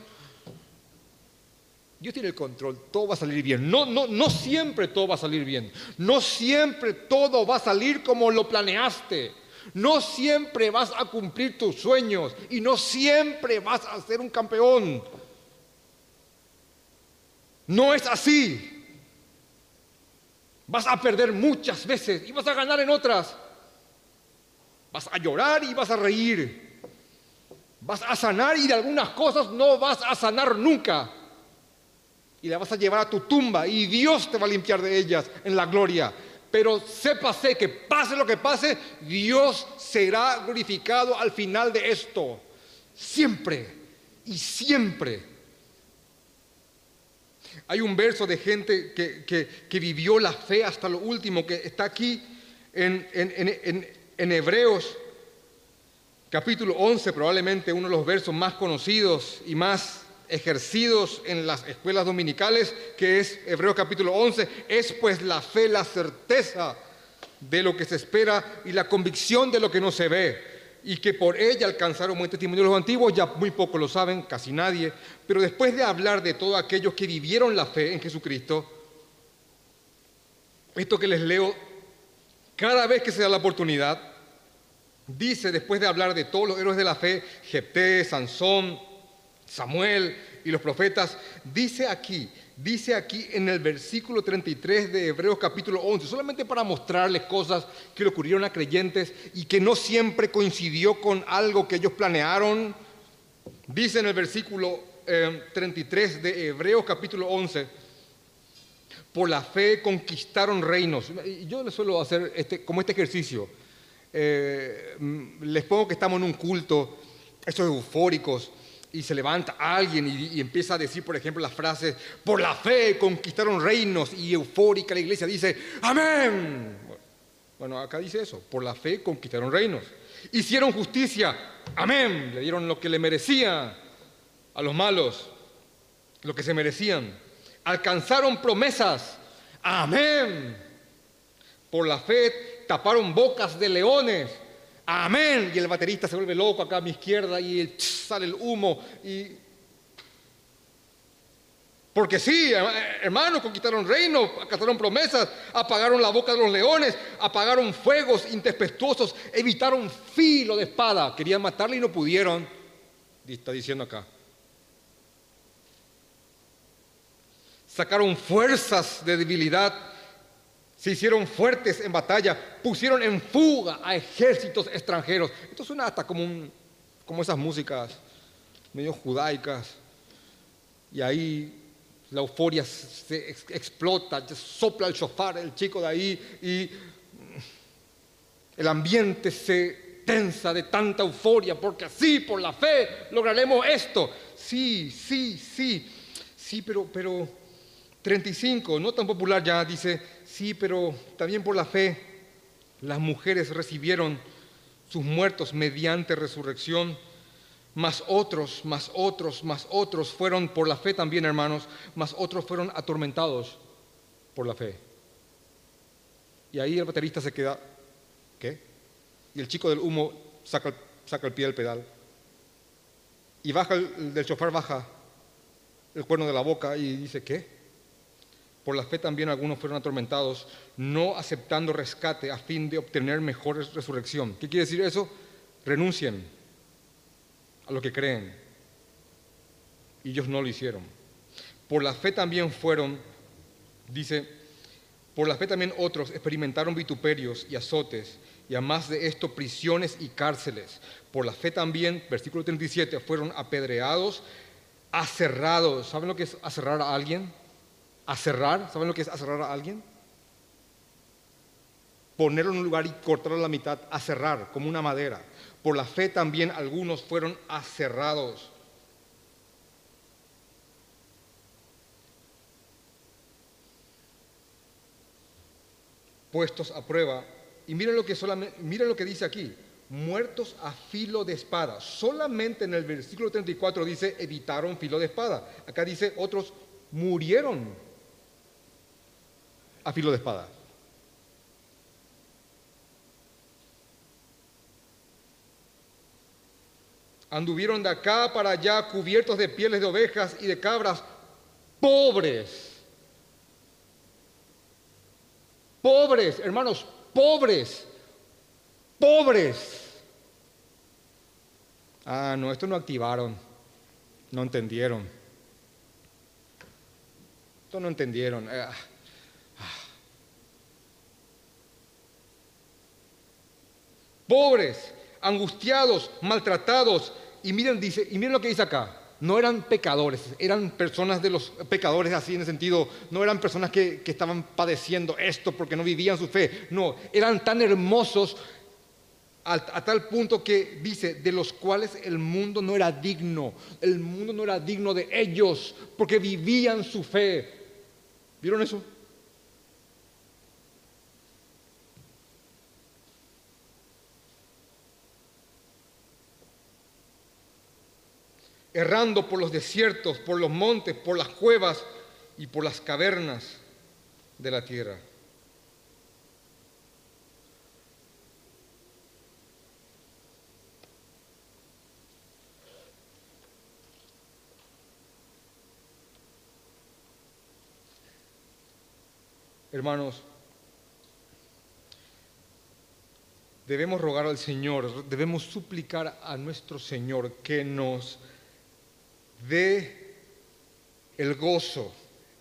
Dios tiene el control, todo va a salir bien. No, no, no siempre todo va a salir bien. No siempre todo va a salir como lo planeaste. No siempre vas a cumplir tus sueños y no siempre vas a ser un campeón. No es así. Vas a perder muchas veces y vas a ganar en otras. Vas a llorar y vas a reír. Vas a sanar y de algunas cosas no vas a sanar nunca. Y la vas a llevar a tu tumba y Dios te va a limpiar de ellas en la gloria. Pero sépase que pase lo que pase, Dios será glorificado al final de esto. Siempre y siempre. Hay un verso de gente que, vivió la fe hasta lo último, que está aquí en, en Hebreos capítulo 11, probablemente uno de los versos más conocidos y más ejercidos en las escuelas dominicales, que es Hebreos capítulo 11, es pues la fe, la certeza de lo que se espera y la convicción de lo que no se ve. Y que por ella alcanzaron buen testimonio los antiguos, ya muy poco lo saben, casi nadie. Pero después de hablar de todos aquellos que vivieron la fe en Jesucristo, esto que les leo, cada vez que se da la oportunidad, dice, después de hablar de todos los héroes de la fe, Jepté, Sansón, Samuel y los profetas, dice aquí, dice aquí en el versículo 33 de Hebreos capítulo 11, solamente para mostrarles cosas que le ocurrieron a creyentes y que no siempre coincidió con algo que ellos planearon. Dice en el versículo 33 eh, de Hebreos capítulo 11, por la fe conquistaron reinos. Yo les suelo hacer este, como este ejercicio. Eh, mm, les pongo que estamos en un culto, estos eufóricos, y se levanta alguien y, empieza a decir, por ejemplo, las frases, por la fe conquistaron reinos y eufórica la iglesia dice, amén. Bueno, acá dice eso, por la fe conquistaron reinos. Hicieron justicia, amén. Le dieron lo que le merecía a los malos, lo que se merecían. Alcanzaron promesas, amén. Por la fe taparon bocas de leones amén. Y el baterista se vuelve loco acá a mi izquierda y sale el humo. Porque sí, hermanos, conquistaron reinos, alcanzaron promesas, apagaron la boca de los leones, apagaron fuegos intempestuosos, evitaron filo de espada. Querían matarle y no pudieron. Está diciendo acá. Sacaron fuerzas de debilidad se hicieron fuertes en batalla, pusieron en fuga a ejércitos extranjeros. Esto suena hasta como, como esas músicas medio judaicas. Y ahí la euforia se explota, sopla el shofar, el chico de ahí, y el ambiente se tensa de tanta euforia, porque así, por la fe, lograremos esto. Sí, sí, sí, sí, pero, pero 35, no tan popular ya, dice, sí, pero también por la fe las mujeres recibieron sus muertos mediante resurrección, más otros, más otros, más otros fueron por la fe también, hermanos, más otros fueron atormentados por la fe. Y ahí el baterista se queda, ¿qué? Y el chico del humo saca, saca el pie del pedal. Y baja el, del chofer, baja el cuerno de la boca y dice, ¿qué? Por la fe también algunos fueron atormentados, no aceptando rescate a fin de obtener mejor resurrección. ¿Qué quiere decir eso? Renuncien a lo que creen. Y ellos no lo hicieron. Por la fe también fueron, dice, por la fe también otros experimentaron vituperios y azotes, y además de esto prisiones y cárceles. Por la fe también, versículo 37, fueron apedreados, aserrados. ¿Saben lo que es aserrar a alguien? Acerrar, ¿saben lo que es acerrar a alguien? Ponerlo en un lugar y cortarlo a la mitad, acerrar, como una madera. Por la fe también algunos fueron aserrados. Puestos a prueba. Y miren lo que, solamente, miren lo que dice aquí muertos a filo de espada. Solamente en el versículo 34 dice evitaron filo de espada. Acá dice otros murieron a filo de espada. Anduvieron de acá para allá cubiertos de pieles de ovejas y de cabras, pobres. Pobres, hermanos, pobres. Pobres. Ah, no, esto no activaron. No entendieron. Esto no entendieron. Ah. Pobres, angustiados, maltratados. Y miren, dice, y miren lo que dice acá. No eran pecadores, eran personas de los pecadores así en el sentido, no eran personas que, que estaban padeciendo esto porque no vivían su fe. No, eran tan hermosos a, tal punto que dice, de los cuales el mundo no era digno, el mundo no era digno de ellos, porque vivían su fe. ¿Vieron eso? Errando por los desiertos, por los montes, por las cuevas y por las cavernas de la tierra. Hermanos, debemos rogar al Señor, debemos suplicar a nuestro Señor que nos dé el gozo,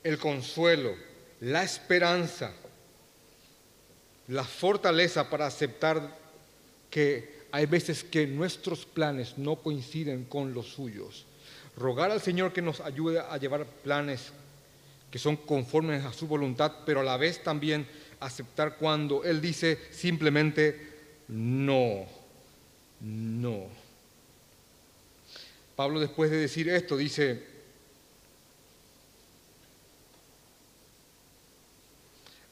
el consuelo, la esperanza, la fortaleza para aceptar que hay veces que nuestros planes no coinciden con los suyos. Rogar al Señor que nos ayude a llevar planes que son conformes a su voluntad, pero a la vez también aceptar cuando Él dice simplemente no, no. Pablo después de decir esto dice,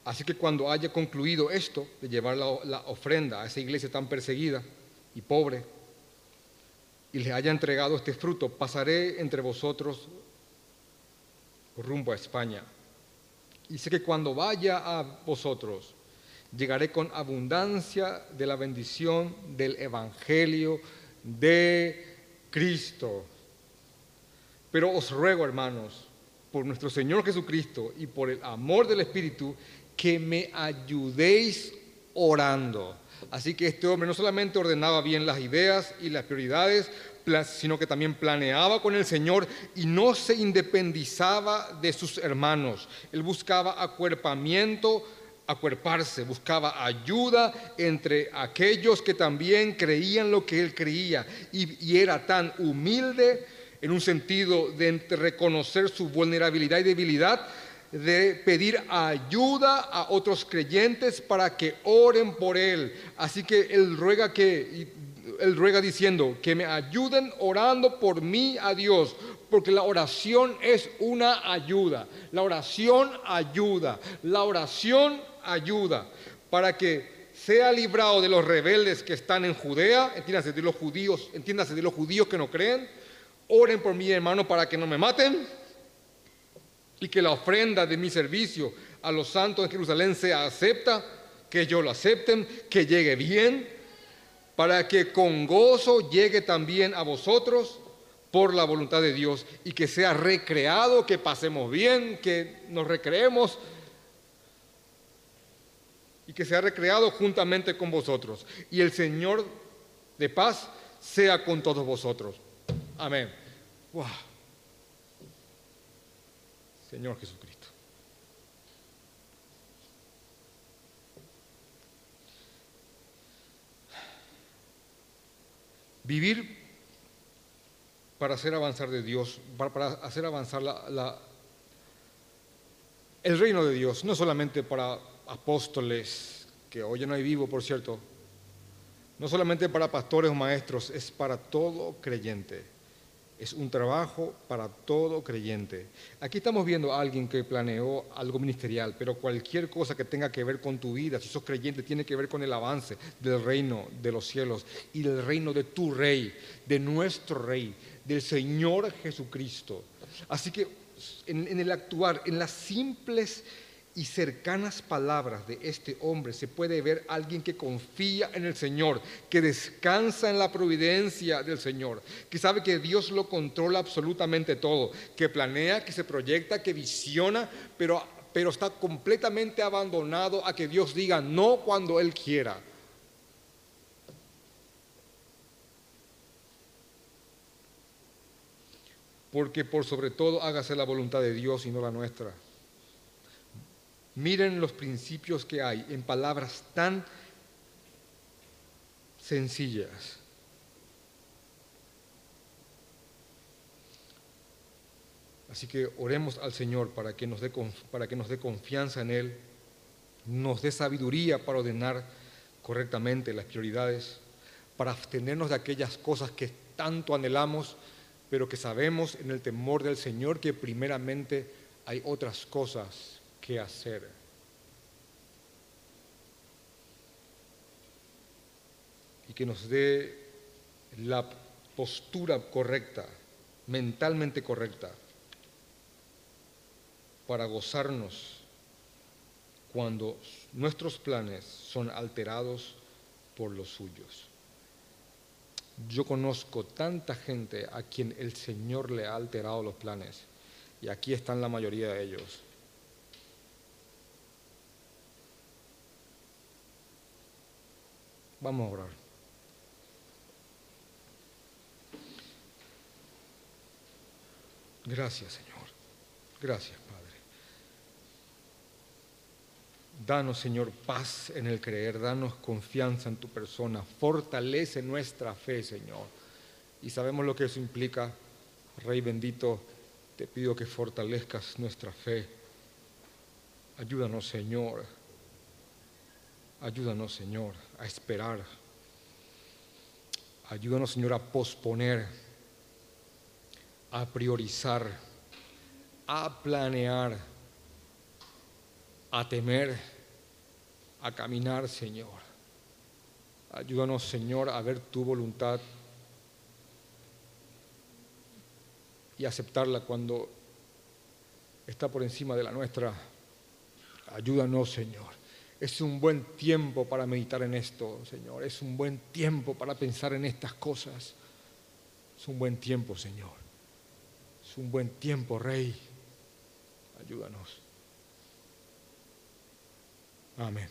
así que cuando haya concluido esto de llevar la, ofrenda a esa iglesia tan perseguida y pobre, y les haya entregado este fruto, pasaré entre vosotros rumbo a España. Y sé que cuando vaya a vosotros, llegaré con abundancia de la bendición del Evangelio de Cristo. Pero os ruego, hermanos, por nuestro Señor Jesucristo y por el amor del Espíritu, que me ayudéis orando. Así que este hombre no solamente ordenaba bien las ideas y las prioridades, sino que también planeaba con el Señor y no se independizaba de sus hermanos. Él buscaba acuerpamiento, acuerparse, buscaba ayuda entre aquellos que también creían lo que él creía y, y era tan humilde en un sentido de reconocer su vulnerabilidad y debilidad, de pedir ayuda a otros creyentes para que oren por él. Así que él ruega que él ruega diciendo, que me ayuden orando por mí a Dios, porque la oración es una ayuda. La oración ayuda. La oración ayuda para que sea librado de los rebeldes que están en Judea, entiéndase de los judíos, entiéndase de los judíos que no creen. Oren por mí, hermano, para que no me maten y que la ofrenda de mi servicio a los santos en Jerusalén sea acepta, que yo lo acepten, que llegue bien para que con gozo llegue también a vosotros por la voluntad de Dios y que sea recreado, que pasemos bien, que nos recreemos y que sea recreado juntamente con vosotros. Y el Señor de paz sea con todos vosotros. Amén. Señor Jesucristo. Vivir para hacer avanzar de Dios, para, hacer avanzar el reino de Dios, no solamente para apóstoles, que hoy no hay vivo, por cierto, no solamente para pastores o maestros, es para todo creyente. Es un trabajo para todo creyente. Aquí estamos viendo a alguien que planeó algo ministerial, pero cualquier cosa que tenga que ver con tu vida, si sos creyente, tiene que ver con el avance del reino de los cielos y del reino de tu rey, de nuestro rey, del Señor Jesucristo. Así que en el actuar, en las simples y cercanas palabras de este hombre se puede ver alguien que confía en el Señor, que descansa en la providencia del Señor, que sabe que Dios lo controla absolutamente todo, que planea, que se proyecta, que visiona, pero, pero está completamente abandonado a que Dios diga no cuando Él quiera. Porque por sobre todo hágase la voluntad de Dios y no la nuestra. Miren los principios que hay en palabras tan sencillas. Así que oremos al Señor para que, nos dé, para que nos dé confianza en Él, nos dé sabiduría para ordenar correctamente las prioridades, para abstenernos de aquellas cosas que tanto anhelamos, pero que sabemos en el temor del Señor que primeramente hay otras cosas que hacer. Y que nos dé la postura correcta, mentalmente correcta, para gozarnos cuando nuestros planes son alterados por los suyos. Yo conozco tanta gente a quien el Señor le ha alterado los planes y aquí están la mayoría de ellos. Vamos a orar. Gracias, Señor. Gracias, Padre. Danos, Señor, paz en el creer, danos confianza en tu persona, fortalece nuestra fe, Señor. Y sabemos lo que eso implica. Rey bendito, te pido que fortalezcas nuestra fe. Ayúdanos, Señor. Ayúdanos, Señor, a esperar. Ayúdanos, Señor, a posponer, a priorizar, a planear, a temer a caminar, Señor. Ayúdanos, Señor, a ver tu voluntad y aceptarla cuando está por encima de la nuestra. Ayúdanos, Señor. Es un buen tiempo para meditar en esto, Señor. Es un buen tiempo para pensar en estas cosas. Es un buen tiempo, Señor. Es un buen tiempo, Rey. Ayúdanos. Amén.